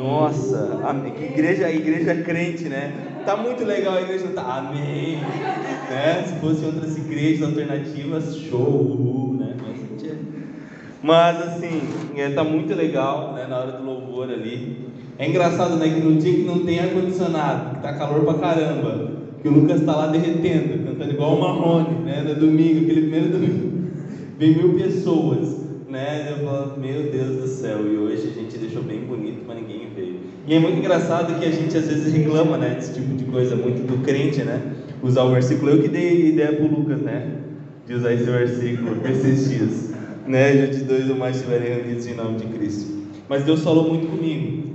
Nossa. Que igreja, a igreja crente, né? Tá muito legal a igreja, tá? Amém. Né? Se fosse outras igrejas alternativas, show, né? Mas, mas assim, é, tá muito legal, né? Na hora do louvor ali. É engraçado, né? Que no dia que não tem ar-condicionado, que tá calor pra caramba, que o Lucas tá lá derretendo, cantando igual o Marrone, né? No domingo, aquele primeiro domingo. Vem mil pessoas né? Eu falo, meu Deus do céu, e hoje a gente deixou bem bonito, mas ninguém veio. E é muito engraçado que a gente às vezes reclama, né, desse tipo de coisa, muito do crente, né? Usar o versículo, eu que dei ideia pro Lucas, né? De usar esse versículo esses dias, né? Já de dois ou mais estiverem reunidos em nome de Cristo. Mas Deus falou muito comigo,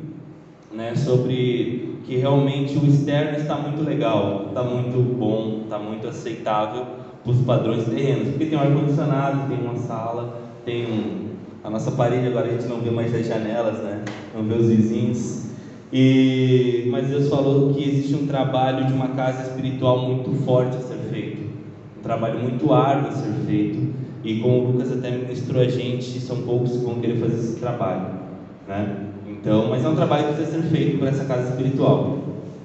né? Sobre que realmente o externo está muito legal, está muito bom, está muito aceitável para os padrões terrenos, porque tem um ar-condicionado, tem uma sala, tem um, a nossa parede agora a gente não vê mais as janelas, né? Não vê os vizinhos. E, mas Deus falou que existe um trabalho de uma casa espiritual muito forte a ser feito, um trabalho muito árduo a ser feito. E como o Lucas até ministrou a gente, são poucos que vão querer fazer esse trabalho, né? Então, mas é um trabalho que precisa ser feito por essa casa espiritual.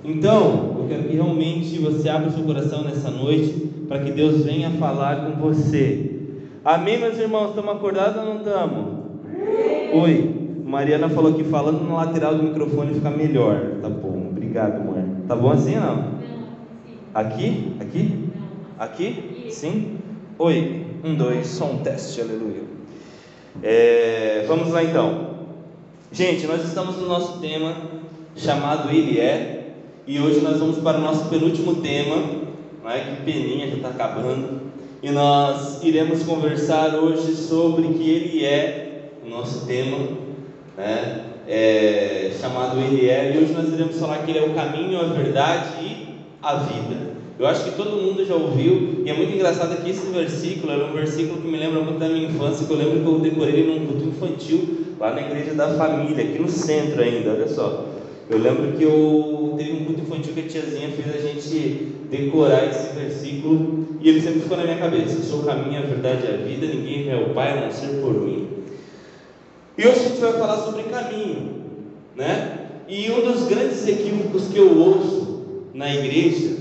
Então, eu quero que realmente você abra o seu coração nessa noite para que Deus venha falar com você Amém, meus irmãos? Estamos acordados ou não estamos? Oi. Mariana falou que falando na lateral do microfone fica melhor. Tá bom, obrigado, mãe. Tá bom assim ou não? Aqui? Aqui? Aqui? Sim? Oi. Um, dois, som, teste, aleluia. É, vamos lá então. Gente, nós estamos no nosso tema chamado Ele é, e hoje nós vamos para o nosso penúltimo tema. Não é que peninha já está acabando e nós iremos conversar hoje sobre que Ele é o nosso tema, né? É, chamado Ele é, e hoje nós iremos falar que Ele é o caminho, a verdade e a vida. Eu acho que todo mundo já ouviu, e é muito engraçado que esse versículo era um versículo que me lembra muito da minha infância, que eu lembro que eu decorei num culto infantil, lá na igreja da família, aqui no centro ainda, olha só. Eu lembro que eu teve um culto infantil que a tiazinha fez a gente decorar esse versículo e ele sempre ficou na minha cabeça: Eu sou o caminho, a verdade e a vida, ninguém vê o Pai a não ser por mim. E hoje a gente vai falar sobre caminho, né? E um dos grandes equívocos que eu ouço na igreja,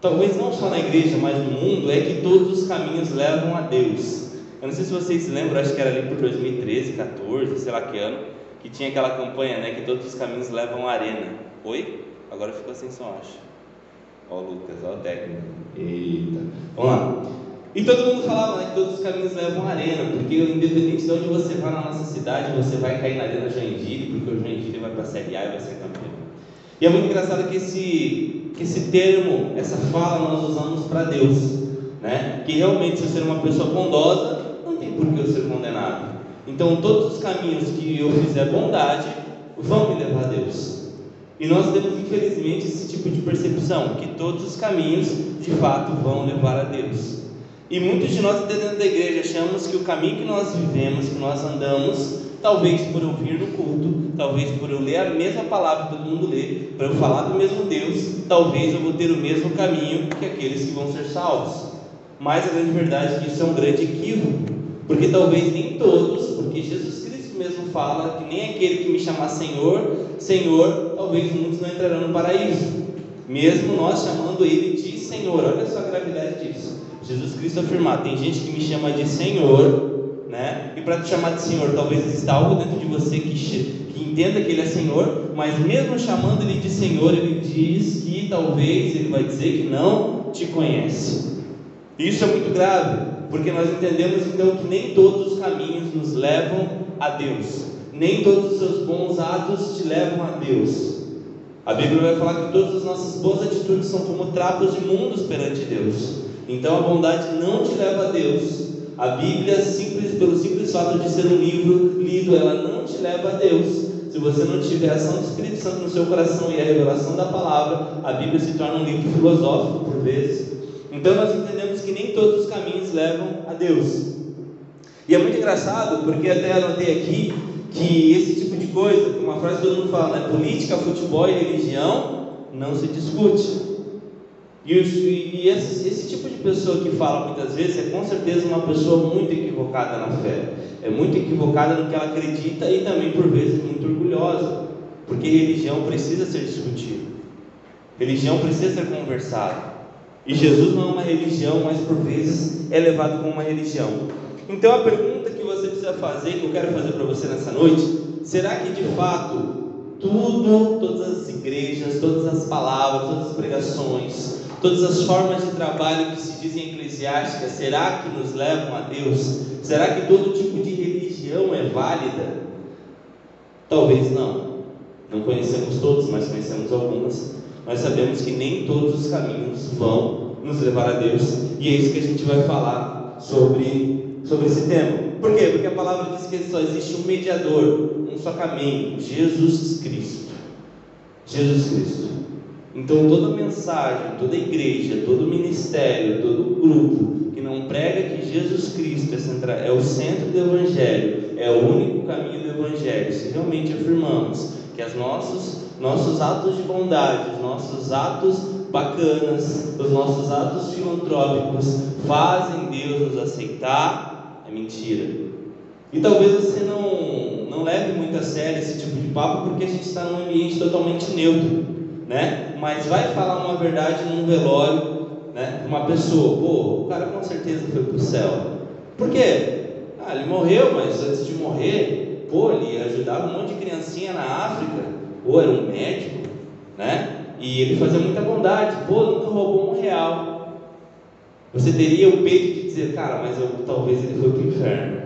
talvez não só na igreja, mas no mundo, é que todos os caminhos levam a Deus. Eu não sei se vocês se lembram, acho que era ali por 2013, 14, sei lá que ano que tinha aquela campanha, né, que todos os caminhos levam à arena. Oi? Agora ficou sem som, acho. Ó Lucas, ó técnico. Eita. Vamos lá. E todo mundo falava né, que todos os caminhos levam à arena, porque independente de onde você vá na nossa cidade, você vai cair na arena Joinville, porque o Joinville vai para a Série A e vai ser campeão. E é muito engraçado que esse, que esse termo, essa fala, nós usamos para Deus. Né? Que realmente, se você ser uma pessoa bondosa, não tem por que eu ser condenado. Então, todos os caminhos que eu fizer bondade vão me levar a Deus. E nós temos, infelizmente, esse tipo de percepção, que todos os caminhos, de fato, vão levar a Deus. E muitos de nós, dentro da igreja, achamos que o caminho que nós vivemos, que nós andamos, talvez por eu vir no culto, talvez por eu ler a mesma palavra que todo mundo lê, para eu falar do mesmo Deus, talvez eu vou ter o mesmo caminho que aqueles que vão ser salvos. Mas a grande verdade é que isso é um grande equívoco. Porque talvez nem todos, porque Jesus fala que nem aquele que me chamar Senhor, Senhor, talvez muitos não entrarão no paraíso. Mesmo nós chamando Ele de Senhor, olha só a gravidade disso. Jesus Cristo afirmar: tem gente que me chama de Senhor, né? E para te chamar de Senhor, talvez exista algo dentro de você que, que entenda que Ele é Senhor, mas mesmo chamando Ele de Senhor, Ele diz que talvez Ele vai dizer que não te conhece. Isso é muito grave. Porque nós entendemos então que nem todos os caminhos nos levam a Deus, nem todos os seus bons atos te levam a Deus. A Bíblia vai falar que todas as nossas boas atitudes são como trapos imundos perante Deus. Então a bondade não te leva a Deus. A Bíblia, simples, pelo simples fato de ser um livro lido, ela não te leva a Deus. Se você não tiver a ação do Espírito Santo no seu coração e a revelação da palavra, a Bíblia se torna um livro filosófico por vezes. Então nós entendemos que nem todos os caminhos levam a Deus. E é muito engraçado, porque até anotei aqui que esse tipo de coisa, uma frase que todo mundo fala, né? Política, futebol e religião não se discute. E, e esse, esse, tipo de pessoa que fala muitas vezes é com certeza uma pessoa muito equivocada na fé, é muito equivocada no que ela acredita e também por vezes muito orgulhosa, porque religião precisa ser discutida, religião precisa ser conversada. E Jesus não é uma religião, mas por vezes é levado como uma religião. Então a pergunta que você precisa fazer, que eu quero fazer para você nessa noite, será que de fato tudo, todas as igrejas, todas as palavras, todas as pregações, todas as formas de trabalho que se dizem eclesiásticas, será que nos levam a Deus? Será que todo tipo de religião é válida? Talvez não. Não conhecemos todos, mas conhecemos algumas. Nós sabemos que nem todos os caminhos vão nos levar a Deus, e é isso que a gente vai falar sobre, sobre esse tema. Por quê? Porque a palavra diz que só existe um mediador, um só caminho: Jesus Cristo. Jesus Cristo. Então, toda mensagem, toda igreja, todo ministério, todo grupo que não prega que Jesus Cristo é o centro do Evangelho, é o único caminho do Evangelho, se realmente afirmamos que os nossos, nossos atos de bondade, os nossos atos bacanas, os nossos atos filantrópicos fazem Deus nos aceitar, é mentira. E talvez você não, não leve muito a sério esse tipo de papo porque a gente está num ambiente totalmente neutro né? Mas vai falar uma verdade num velório, né? Uma pessoa, pô, o cara com certeza foi para o céu. Por quê? Ah, ele morreu, mas antes de morrer, pô, ele ajudava um monte de criancinha na África, ou era um médico, né? E ele fazia muita bondade, pô, nunca roubou um real. Você teria o peito de dizer, cara, mas eu, talvez ele foi para o inferno.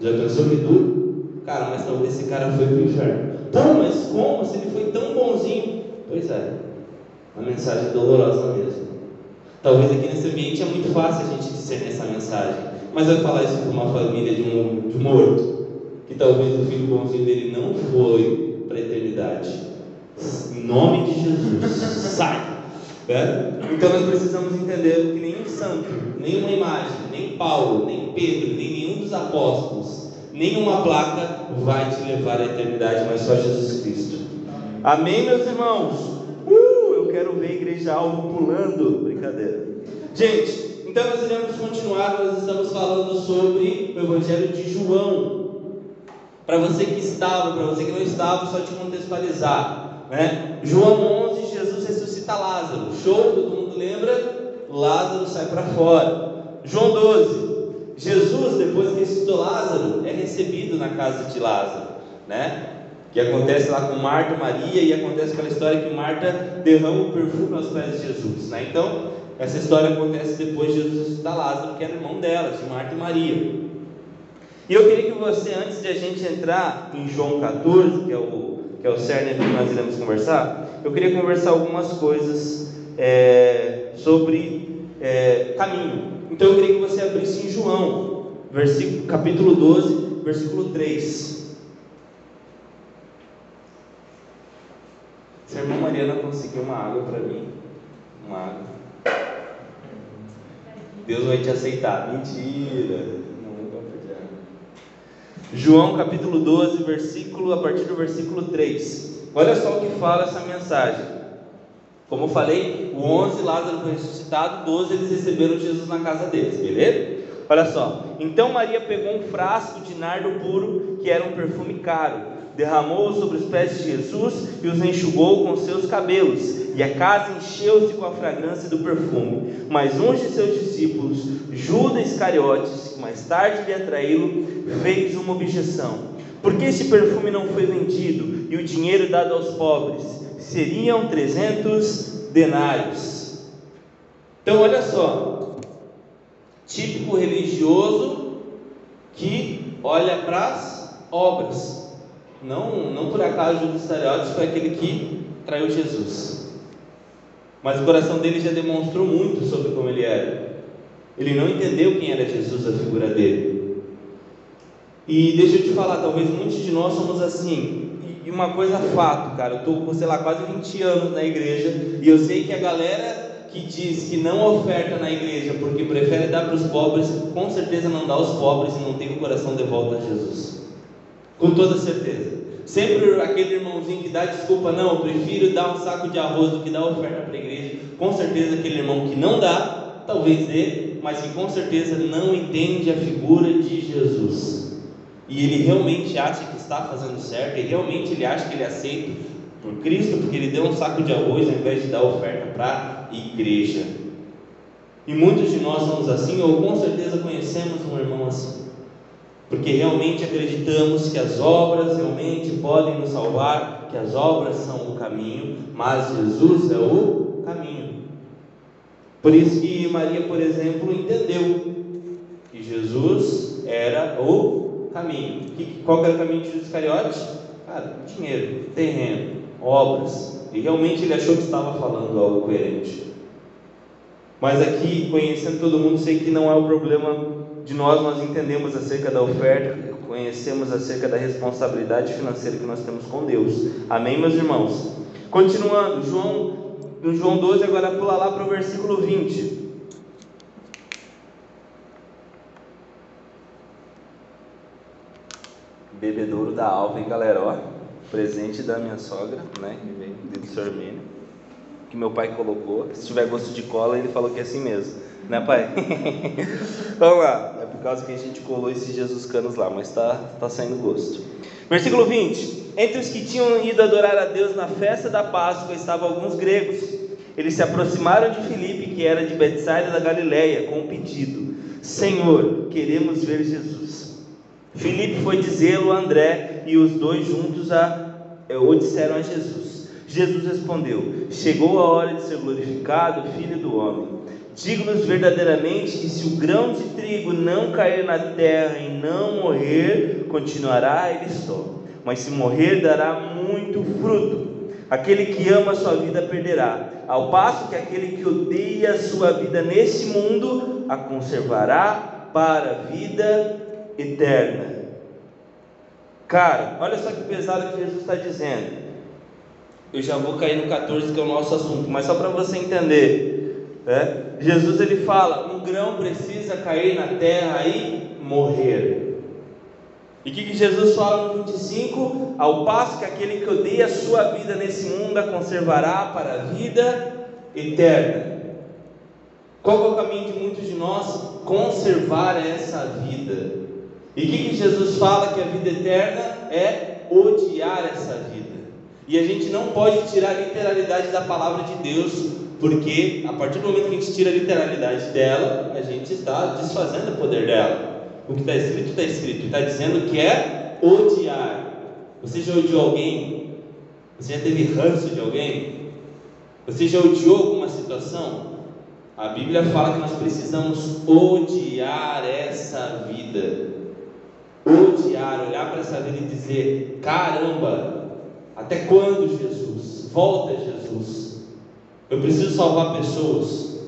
Já pensou que duro? Cara, mas talvez esse cara foi para o inferno. Então, mas como? Se ele foi tão bonzinho. Pois é, uma mensagem dolorosa mesmo. Talvez aqui nesse ambiente é muito fácil a gente discernir essa mensagem. Mas eu falar isso para uma família de um, de morto, que talvez o filho bonzinho dele não foi para a eternidade. Em nome de Jesus, sai! É? Então nós precisamos entender que nenhum santo, nenhuma imagem, nem Paulo, nem Pedro, nem nenhum dos apóstolos nenhuma placa vai te levar à eternidade, mas só Jesus Cristo. Amém, meus irmãos? Uh, eu quero ver a igreja pulando. Brincadeira. Gente, então nós iremos continuar. Nós estamos falando sobre o Evangelho de João. Para você que estava, para você que não estava, só te contextualizar. Né? João 11, Ressuscita Lázaro. Show, todo mundo lembra? Lázaro sai para fora. João 12, Jesus, depois que ressuscitou Lázaro, é recebido na casa de Lázaro, né? Que acontece lá com Marta e Maria, e acontece aquela história que Marta derrama o perfume aos pés de Jesus, né? Então, essa história acontece depois de Jesus ressuscitar Lázaro, que era irmão dela, de Marta e Maria. E eu queria que você, antes de a gente entrar em João 14, que é o, que é o cerne que nós iremos conversar, eu queria conversar algumas coisas é, sobre é, caminho. Então eu queria que você abrisse em João, versículo, capítulo 12, versículo 3. Se a irmã Mariana conseguir uma água para mim, uma água. Deus vai te aceitar. Mentira. João capítulo 12, versículo, a partir do versículo 3. Olha só o que fala essa mensagem. Como eu falei, o 11 Lázaro foi ressuscitado, 12 eles receberam Jesus na casa deles, beleza? Olha só, então Maria pegou um frasco de nardo puro, que era um perfume caro, derramou-o sobre os pés de Jesus e os enxugou com seus cabelos, e a casa encheu-se com a fragrância do perfume. Mas um de seus discípulos, Judas Iscariotes, que mais tarde iria traí-lo, fez uma objeção: Por que esse perfume não foi vendido e o dinheiro dado aos pobres? seriam 300 denários. Então, olha só, típico religioso que olha para as obras. Não, não por acaso o Iscariotes foi aquele que traiu Jesus. Mas o coração dele já demonstrou muito sobre como ele era. Ele não entendeu quem era Jesus, a figura dele. E deixa eu te falar, talvez muitos de nós somos assim. E uma coisa fato, cara, eu estou com, sei lá, quase 20 anos na igreja e eu sei que a galera que diz que não oferta na igreja porque prefere dar para os pobres, com certeza não dá aos pobres e não tem o coração de volta a Jesus. Com toda certeza. Sempre aquele irmãozinho que dá desculpa, não, eu prefiro dar um saco de arroz do que dar oferta para a igreja. Com certeza aquele irmão que não dá, talvez dê, mas que com certeza não entende a figura de Jesus. E ele realmente acha que está fazendo certo, e realmente ele acha que ele é aceito por Cristo, porque ele deu um saco de arroz ao invés de dar oferta para a igreja. E muitos de nós somos assim, ou com certeza conhecemos um irmão assim. Porque realmente acreditamos que as obras realmente podem nos salvar, que as obras são o caminho, mas Jesus é o caminho. Por isso que Maria, por exemplo, entendeu que Jesus era o caminho. Qual era o caminho de Judas Iscariote? Cara, dinheiro, terreno, obras. E realmente ele achou que estava falando algo coerente. Mas aqui, conhecendo todo mundo, sei que não é o problema de nós, nós entendemos acerca da oferta, conhecemos acerca da responsabilidade financeira que nós temos com Deus. Amém, meus irmãos? Continuando, João, no João 12, agora pula lá para o versículo 20. Bebedouro da alva, hein, galera? Ó, presente da minha sogra, né? Que veio do Sormênio que meu pai colocou. Se tiver gosto de cola, ele falou que é assim mesmo, né, pai? Vamos lá. É por causa que a gente colou esses Jesus canos lá, mas tá, tá saindo gosto. Versículo 20: Entre os que tinham ido adorar a Deus na festa da Páscoa estavam alguns gregos. Eles se aproximaram de Filipe, que era de Betsaida da Galileia, com um pedido: Senhor, queremos ver Jesus. Filipe foi dizê-lo a André, e os dois juntos a, eh, o disseram a Jesus. Jesus respondeu: Chegou a hora de ser glorificado o Filho do Homem. Digo-vos verdadeiramente que se o grão de trigo não cair na terra e não morrer, continuará ele só. Mas se morrer, dará muito fruto. Aquele que ama a sua vida perderá, ao passo que aquele que odeia a sua vida nesse mundo a conservará para a vida eterna. Cara, olha só que pesado que Jesus está dizendo eu já vou cair no 14 que é o nosso assunto, mas só para você entender, né? Jesus ele fala, um grão precisa cair na terra e morrer. E o que, que Jesus fala no 25? Ao passo que aquele que odeia a sua vida nesse mundo a conservará para a vida eterna. Qual é o caminho de muitos de nós? Conservar essa vida. E o que, que Jesus fala que a vida eterna é odiar essa vida? E a gente não pode tirar a literalidade da palavra de Deus, porque a partir do momento que a gente tira a literalidade dela, a gente está desfazendo o poder dela. O que está escrito, está escrito, está dizendo que é odiar. Você já odiou alguém? Você já teve ranço de alguém? Você já odiou alguma situação? A Bíblia fala que nós precisamos odiar essa vida. Odiar, olhar para essa vida e dizer: caramba, até quando, Jesus? Volta, Jesus. Eu preciso salvar pessoas.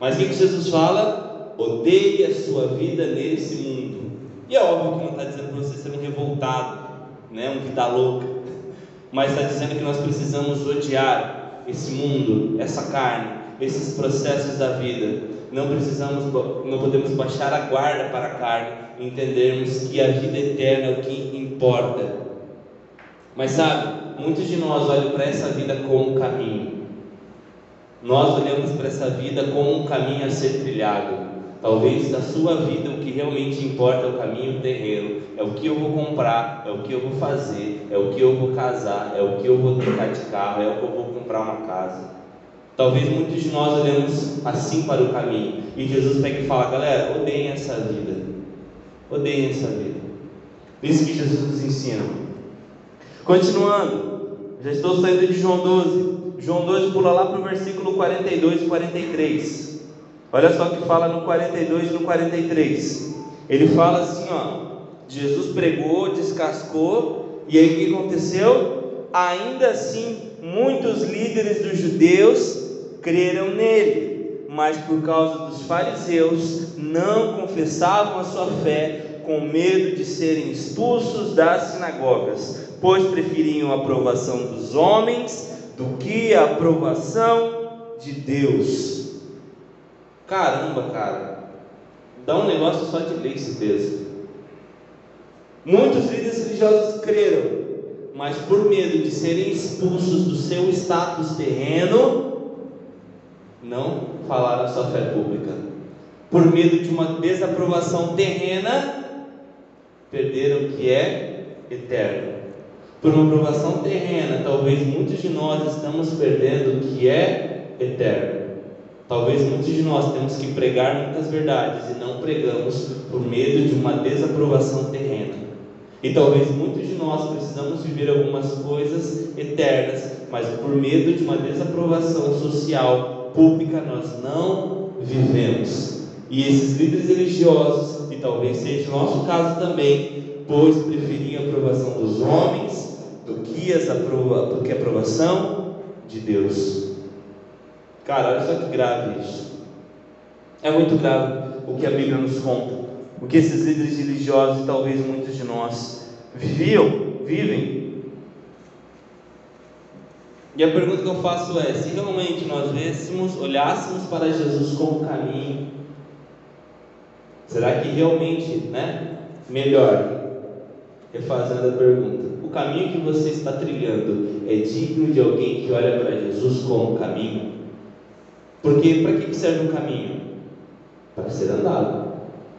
Mas o que Jesus fala? Odeie a sua vida nesse mundo. E é óbvio que não está dizendo para você ser um revoltado, né? um vida louca. Mas está dizendo que nós precisamos odiar esse mundo, essa carne, esses processos da vida. Não precisamos, não podemos baixar a guarda para a carne, entendermos que a vida eterna é o que importa. Mas sabe, muitos de nós olham para essa vida como um caminho. Nós olhamos para essa vida como um caminho a ser trilhado. Talvez da sua vida o que realmente importa é o caminho terreno, é o que eu vou comprar, é o que eu vou fazer, é o que eu vou casar, é o que eu vou trocar de carro, é o que eu vou comprar uma casa. Talvez muitos de nós olhemos assim para o caminho e Jesus pega e fala: galera, odeiem essa vida, odeiem essa vida. Isso que Jesus nos ensina. Continuando, já estou saindo de João 12. João 12 pula lá para o versículo 42 e 43. Olha só o que fala no 42 e no 43. Ele fala assim: ó, Jesus pregou, descascou, e aí o que aconteceu? Ainda assim, muitos líderes dos judeus creram nele, mas por causa dos fariseus não confessavam a sua fé, com medo de serem expulsos das sinagogas pois preferiam a aprovação dos homens do que a aprovação de Deus. Caramba, cara, dá um negócio só de ler esse texto. Muitos líderes religiosos creram, mas por medo de serem expulsos do seu status terreno, não falaram sua fé pública. Por medo de uma desaprovação terrena, perderam o que é eterno. Por uma aprovação terrena, talvez muitos de nós estamos perdendo o que é eterno. Talvez muitos de nós temos que pregar muitas verdades e não pregamos por medo de uma desaprovação terrena. E talvez muitos de nós precisamos viver algumas coisas eternas, mas por medo de uma desaprovação social pública nós não vivemos. E esses líderes religiosos, e talvez seja o nosso caso também, pois preferiam a aprovação dos homens do que, as aprova, do que a aprovação de Deus. Cara, olha só que grave isso. É muito grave o que a Bíblia nos conta. O que esses líderes religiosos e talvez muitos de nós viviam, vivem. E a pergunta que eu faço é: se realmente nós vêssemos, olhássemos para Jesus como caminho, será que realmente, né? Melhor, refazendo a pergunta, o caminho que você está trilhando é digno de alguém que olha para Jesus como caminho? Porque para que serve um caminho? Para ser andado.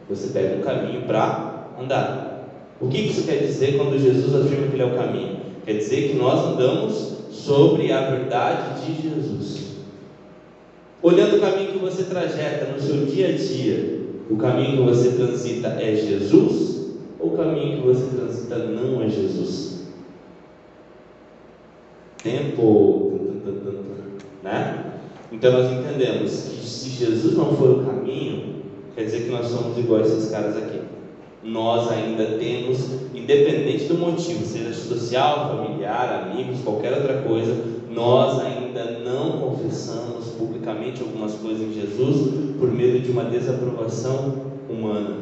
Você pega um caminho para andar. O que isso quer dizer quando Jesus afirma que Ele é o caminho? Quer dizer que nós andamos sobre a verdade de Jesus. Olhando o caminho que você trajeta no seu dia a dia, o caminho que você transita é Jesus ou o caminho que você transita não é Jesus? Tempo, né? Então nós entendemos que se Jesus não for o caminho, quer dizer que nós somos iguais a esses caras aqui. Nós ainda temos, independente do motivo, seja social, familiar, amigos, qualquer outra coisa, nós ainda não confessamos publicamente algumas coisas em Jesus por medo de uma desaprovação humana.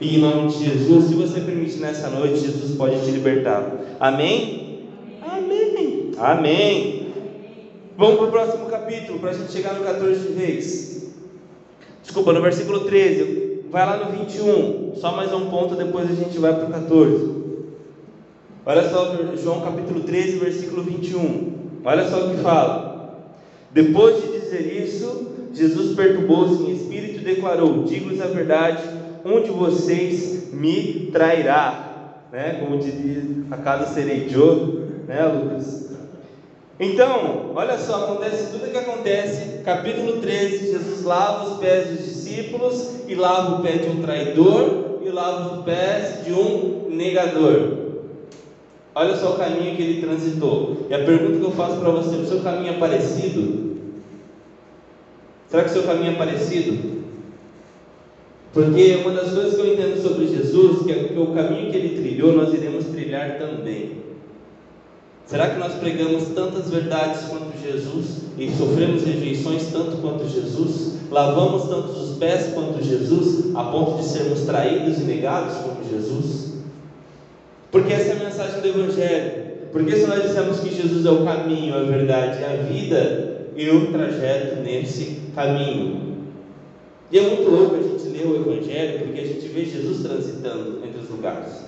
E em nome de Jesus, se você permite nessa noite, Jesus pode te libertar. Amém? Amém. Amém. Vamos para o próximo capítulo, para a gente chegar no 14 de Reis. Desculpa, no versículo 13. Vai lá no 21. Só mais um ponto, depois a gente vai para o 14. Olha só, João capítulo 13, versículo 21. Olha só o que fala. Depois de dizer isso, Jesus perturbou-se em espírito e declarou: Digo-lhes a verdade, um de vocês me trairá. Né? Como diria, a casa serei Joe, né, Lucas? Então, olha só, acontece tudo o que acontece. Capítulo 13, Jesus lava os pés dos discípulos e lava o pé de um traidor e lava os pés de um negador. Olha só o caminho que ele transitou. E a pergunta que eu faço para você: o seu caminho é parecido? Será que o seu caminho é parecido? Porque uma das coisas que eu entendo sobre Jesus, é que o caminho que ele trilhou, nós iremos trilhar também. Será que nós pregamos tantas verdades quanto Jesus e sofremos rejeições tanto quanto Jesus? Lavamos tantos os pés quanto Jesus, a ponto de sermos traídos e negados como Jesus? Porque essa é a mensagem do Evangelho. Porque se nós dissemos que Jesus é o caminho, a verdade e a vida, eu trajeto nesse caminho. E é muito louco a gente ler o Evangelho, porque a gente vê Jesus transitando entre os lugares.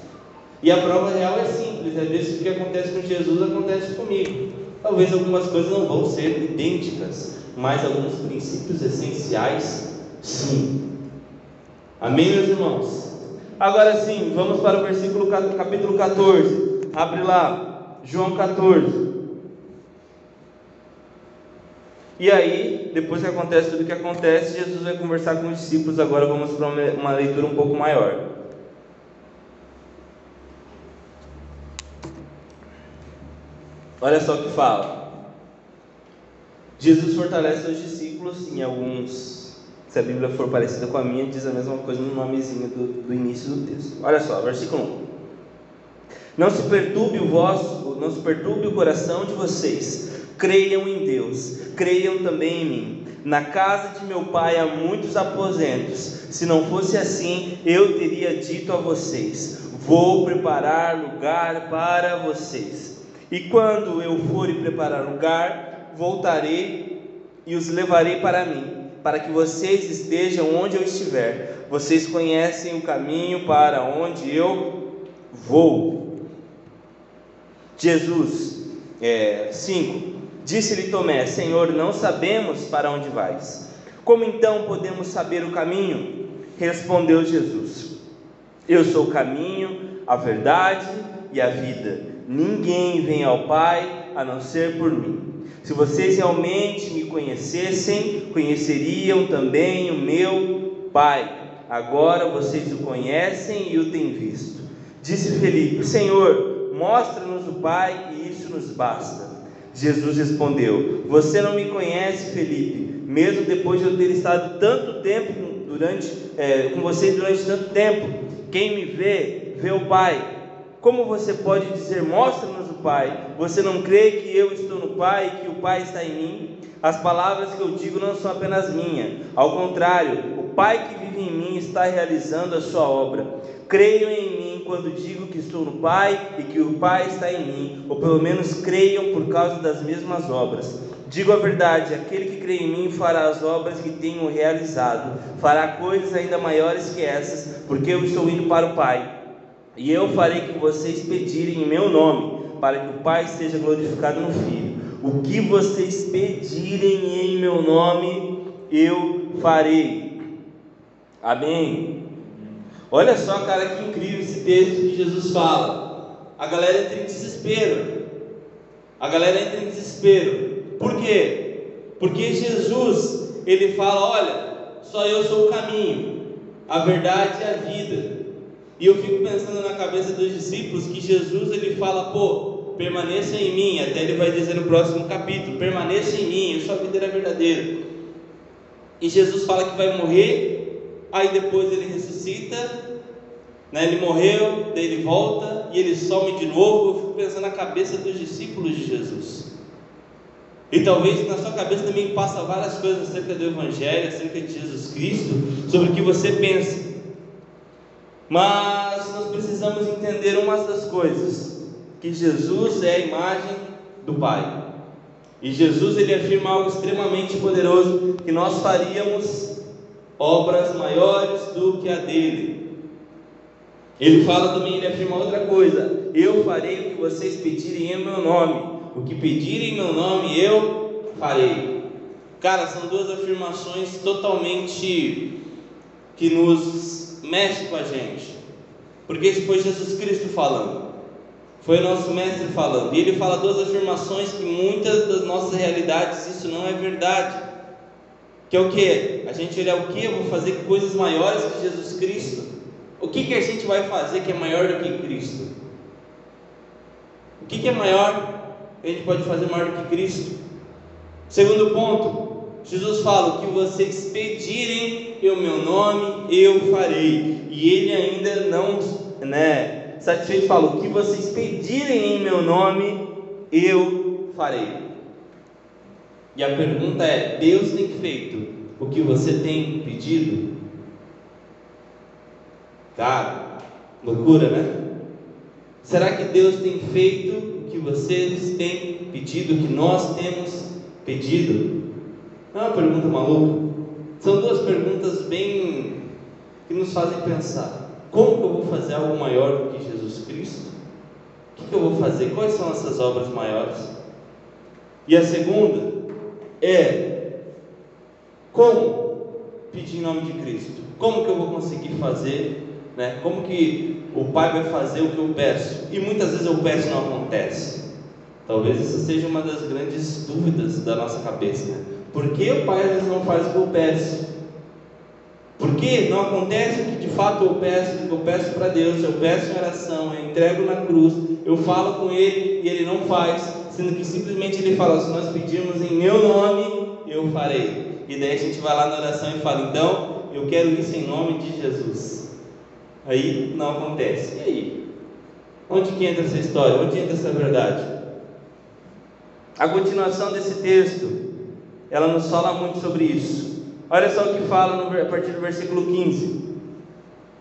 E a prova real é simples, às vezes o que acontece com Jesus acontece comigo. Talvez algumas coisas não vão ser idênticas, mas alguns princípios essenciais, sim. Amém, meus irmãos? Agora sim, vamos para o versículo capítulo 14. Abre lá, João 14. E aí, depois que acontece tudo o que acontece, Jesus vai conversar com os discípulos. Agora vamos para uma leitura um pouco maior. Olha só o que fala. Jesus fortalece os discípulos em alguns. Se a Bíblia for parecida com a minha, diz a mesma coisa no nomezinho do, do início do texto. Olha só, versículo 1. Não se perturbe o vosso, não se perturbe o coração de vocês. Creiam em Deus, creiam também em mim. Na casa de meu pai há muitos aposentos. Se não fosse assim, eu teria dito a vocês: Vou preparar lugar para vocês. E quando eu for preparar lugar, voltarei e os levarei para mim, para que vocês estejam onde eu estiver. Vocês conhecem o caminho para onde eu vou. Jesus, 5. É, Disse-lhe Tomé: Senhor, não sabemos para onde vais. Como então podemos saber o caminho? Respondeu Jesus: Eu sou o caminho, a verdade e a vida. Ninguém vem ao Pai a não ser por mim. Se vocês realmente me conhecessem, conheceriam também o meu Pai. Agora vocês o conhecem e o têm visto. Disse Felipe: Senhor, mostra-nos o Pai e isso nos basta. Jesus respondeu: Você não me conhece, Felipe, mesmo depois de eu ter estado tanto tempo durante, é, com você durante tanto tempo. Quem me vê, vê o Pai. Como você pode dizer, mostra-nos Pai? Você não crê que eu estou no Pai e que o Pai está em mim? As palavras que eu digo não são apenas minhas, ao contrário, o Pai que vive em mim está realizando a sua obra. Creiam em mim quando digo que estou no Pai e que o Pai está em mim, ou pelo menos creiam por causa das mesmas obras. Digo a verdade: aquele que crê em mim fará as obras que tenho realizado, fará coisas ainda maiores que essas, porque eu estou indo para o Pai. E eu farei que vocês pedirem em meu nome, para que o Pai seja glorificado no Filho. O que vocês pedirem em meu nome, eu farei. Amém. Olha só, cara, que incrível esse texto que Jesus fala. A galera entra em desespero. A galera entra em desespero. Por quê? Porque Jesus, ele fala: olha, só eu sou o caminho, a verdade e a vida. E eu fico pensando na cabeça dos discípulos que Jesus ele fala, pô, permaneça em mim, até ele vai dizer no próximo capítulo, permaneça em mim, a sua vida é verdadeira. E Jesus fala que vai morrer, aí depois ele ressuscita, né? ele morreu, daí ele volta e ele some de novo. Eu fico pensando na cabeça dos discípulos de Jesus. E talvez na sua cabeça também passa várias coisas acerca do Evangelho, acerca de Jesus Cristo, sobre o que você pensa. Mas nós precisamos entender umas das coisas, que Jesus é a imagem do Pai. E Jesus ele afirma algo extremamente poderoso, que nós faríamos obras maiores do que a dele. Ele fala também, ele afirma outra coisa: eu farei o que vocês pedirem em meu nome. O que pedirem em meu nome, eu farei. Cara, são duas afirmações totalmente que nos mexe com a gente. Porque isso foi Jesus Cristo falando. Foi o nosso mestre falando. E ele fala duas afirmações que muitas das nossas realidades isso não é verdade. Que é o que? A gente olhar o que? Eu vou fazer coisas maiores que Jesus Cristo. O que, que a gente vai fazer que é maior do que Cristo? O que, que é maior a gente pode fazer maior do que Cristo? Segundo ponto, Jesus fala: o que vocês pedirem em meu nome, eu farei. E ele ainda não, né, satisfeito, fala: o que vocês pedirem em meu nome, eu farei. E a pergunta é: Deus tem feito o que você tem pedido? Cara, loucura, né? Será que Deus tem feito o que vocês têm pedido, o que nós temos pedido? Não é uma pergunta maluca? São duas perguntas bem que nos fazem pensar. Como que eu vou fazer algo maior do que Jesus Cristo? O que, que eu vou fazer? Quais são essas obras maiores? E a segunda é como pedir em nome de Cristo? Como que eu vou conseguir fazer? Né? Como que o Pai vai fazer o que eu peço? E muitas vezes eu peço e não acontece. Talvez essa seja uma das grandes dúvidas da nossa cabeça. Né? Por que o Pai às vezes não faz o que eu peço? Por que não acontece o que de fato eu peço, eu peço para Deus, eu peço em oração, eu entrego na cruz, eu falo com Ele e Ele não faz, sendo que simplesmente Ele fala, se nós pedirmos em meu nome, eu farei. E daí a gente vai lá na oração e fala, então, eu quero isso em nome de Jesus. Aí não acontece. E aí? Onde que entra essa história? Onde entra essa verdade? A continuação desse texto, ela nos fala muito sobre isso. Olha só o que fala no, a partir do versículo 15.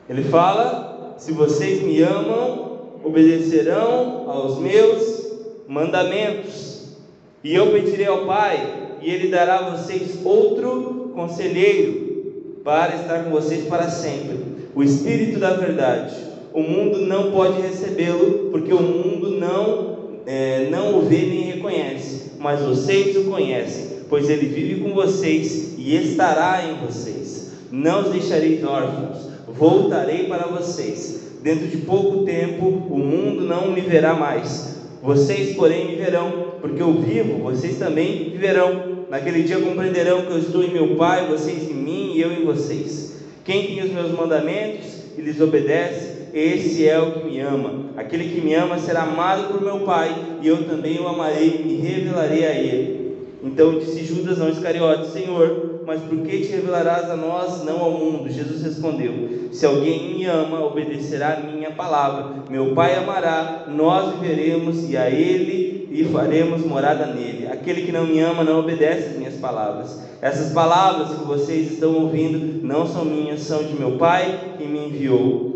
Ele fala: Se vocês me amam, obedecerão aos meus mandamentos. E eu pedirei ao Pai, e Ele dará a vocês outro conselheiro para estar com vocês para sempre. O Espírito da Verdade. O mundo não pode recebê-lo, porque o mundo não é, não o vê nem reconhece, mas vocês o conhecem, pois ele vive com vocês e estará em vocês. Não os deixarei órfãos, voltarei para vocês. Dentro de pouco tempo o mundo não me verá mais. Vocês, porém, me verão, porque eu vivo, vocês também viverão. Naquele dia compreenderão que eu estou em meu Pai, vocês em mim e eu em vocês. Quem tem os meus mandamentos e lhes obedece, esse é o que me ama. Aquele que me ama será amado por meu Pai, e eu também o amarei e revelarei a ele. Então disse Judas não Iscariote, Senhor, mas por que te revelarás a nós, não ao mundo? Jesus respondeu: Se alguém me ama, obedecerá a minha palavra. Meu Pai amará, nós viveremos e a ele e faremos morada nele. Aquele que não me ama não obedece às minhas palavras. Essas palavras que vocês estão ouvindo não são minhas, são de meu Pai que me enviou.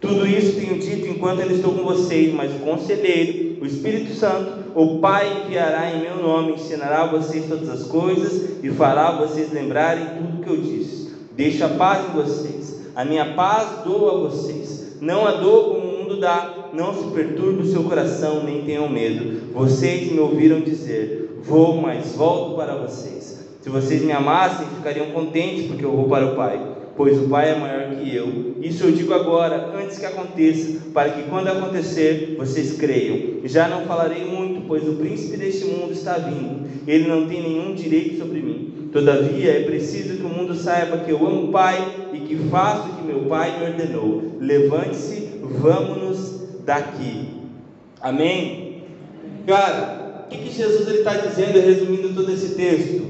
Tudo isso tenho dito enquanto eu estou com vocês, mas o conselheiro, o Espírito Santo, o Pai enviará em meu nome, ensinará a vocês todas as coisas e fará vocês lembrarem tudo que eu disse. Deixa a paz em vocês. A minha paz dou a vocês. Não a dou como o mundo dá. Não se perturbe o seu coração, nem tenham medo. Vocês me ouviram dizer: Vou, mas volto para vocês. Se vocês me amassem, ficariam contentes, porque eu vou para o Pai pois o Pai é maior que eu. Isso eu digo agora, antes que aconteça, para que quando acontecer, vocês creiam. Já não falarei muito, pois o príncipe deste mundo está vindo. Ele não tem nenhum direito sobre mim. Todavia, é preciso que o mundo saiba que eu amo o Pai e que faço o que meu Pai me ordenou. Levante-se, vamos-nos daqui. Amém? Cara, o que, que Jesus está dizendo, resumindo todo esse texto?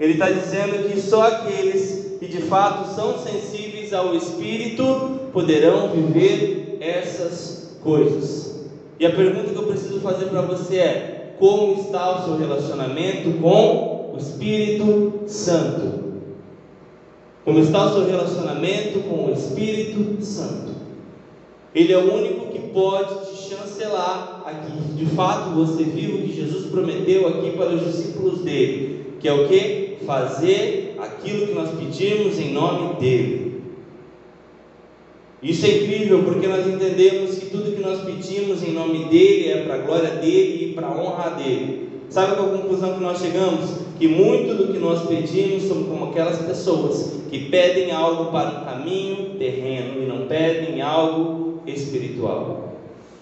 Ele está dizendo que só aqueles que de fato são sensíveis ao Espírito poderão viver essas coisas. E a pergunta que eu preciso fazer para você é: como está o seu relacionamento com o Espírito Santo? Como está o seu relacionamento com o Espírito Santo? Ele é o único que pode te chancelar aqui. De fato, você viu o que Jesus prometeu aqui para os discípulos dele, que é o que? Fazer aquilo que nós pedimos em nome dele. Isso é incrível porque nós entendemos que tudo que nós pedimos em nome dele é para a glória dele e para a honra dele. Sabe qual a conclusão que nós chegamos? Que muito do que nós pedimos são como aquelas pessoas que pedem algo para um caminho terreno e não pedem algo espiritual.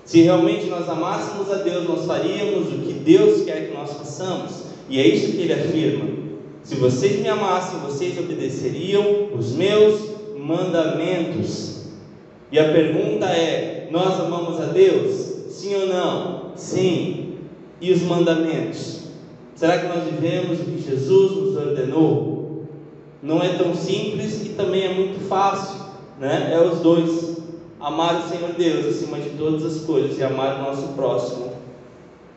Se realmente nós amássemos a Deus, nós faríamos o que Deus quer que nós façamos. E é isso que ele afirma. Se vocês me amassem, vocês obedeceriam os meus mandamentos. E a pergunta é: nós amamos a Deus? Sim ou não? Sim. E os mandamentos? Será que nós vivemos o que Jesus nos ordenou? Não é tão simples e também é muito fácil, né? É os dois. Amar o Senhor Deus acima de todas as coisas e amar o nosso próximo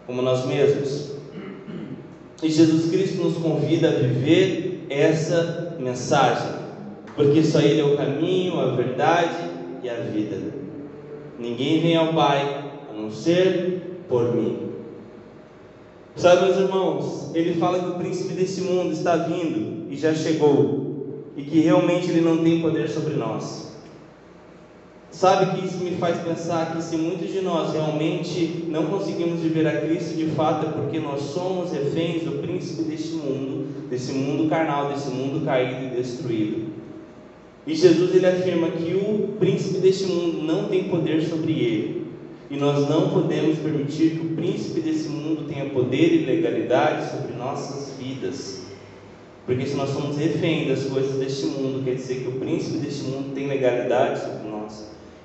como nós mesmos. E Jesus Cristo nos convida a viver essa mensagem, porque só Ele é o caminho, a verdade e a vida. Ninguém vem ao Pai a não ser por mim. Sabe, meus irmãos, ele fala que o príncipe desse mundo está vindo e já chegou, e que realmente ele não tem poder sobre nós. Sabe que isso me faz pensar que se muitos de nós realmente não conseguimos viver a Cristo de fato é porque nós somos reféns do príncipe deste mundo, desse mundo carnal, desse mundo caído e destruído. E Jesus ele afirma que o príncipe deste mundo não tem poder sobre ele. E nós não podemos permitir que o príncipe desse mundo tenha poder e legalidade sobre nossas vidas. Porque se nós somos reféns das coisas deste mundo, quer dizer que o príncipe deste mundo tem legalidade sobre.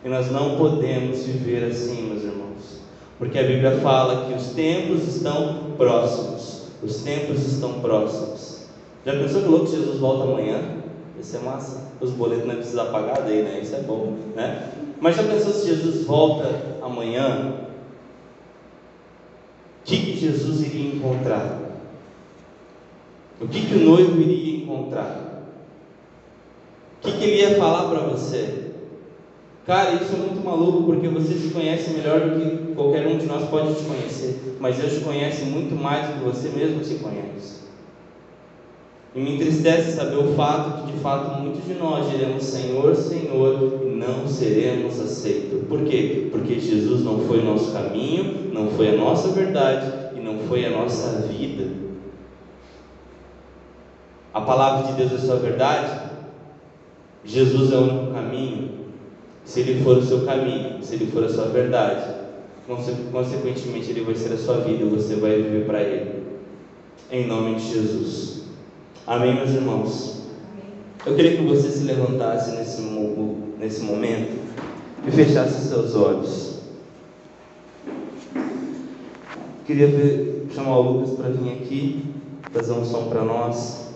E nós não podemos viver assim, meus irmãos. Porque a Bíblia fala que os tempos estão próximos. Os tempos estão próximos. Já pensou que louco Jesus volta amanhã? Isso é massa. Os boletos não é precisar pagar daí, né? Isso é bom, né? Mas já pensou se Jesus volta amanhã? O que, que Jesus iria encontrar? O que, que o noivo iria encontrar? O que, que ele ia falar para você? Cara, isso é muito maluco porque você se conhece melhor do que qualquer um de nós pode te conhecer, mas Deus te conhece muito mais do que você mesmo se conhece. E me entristece saber o fato que de fato muitos de nós diremos Senhor, Senhor, e não seremos aceitos. Por quê? Porque Jesus não foi o nosso caminho, não foi a nossa verdade e não foi a nossa vida. A palavra de Deus é sua verdade? Jesus é o único caminho? Se ele for o seu caminho, se ele for a sua verdade, consequentemente ele vai ser a sua vida e você vai viver para ele. Em nome de Jesus. Amém, meus irmãos? Eu queria que você se levantasse nesse, nesse momento e fechasse seus olhos. Queria ver, chamar o Lucas para vir aqui, fazer um som para nós.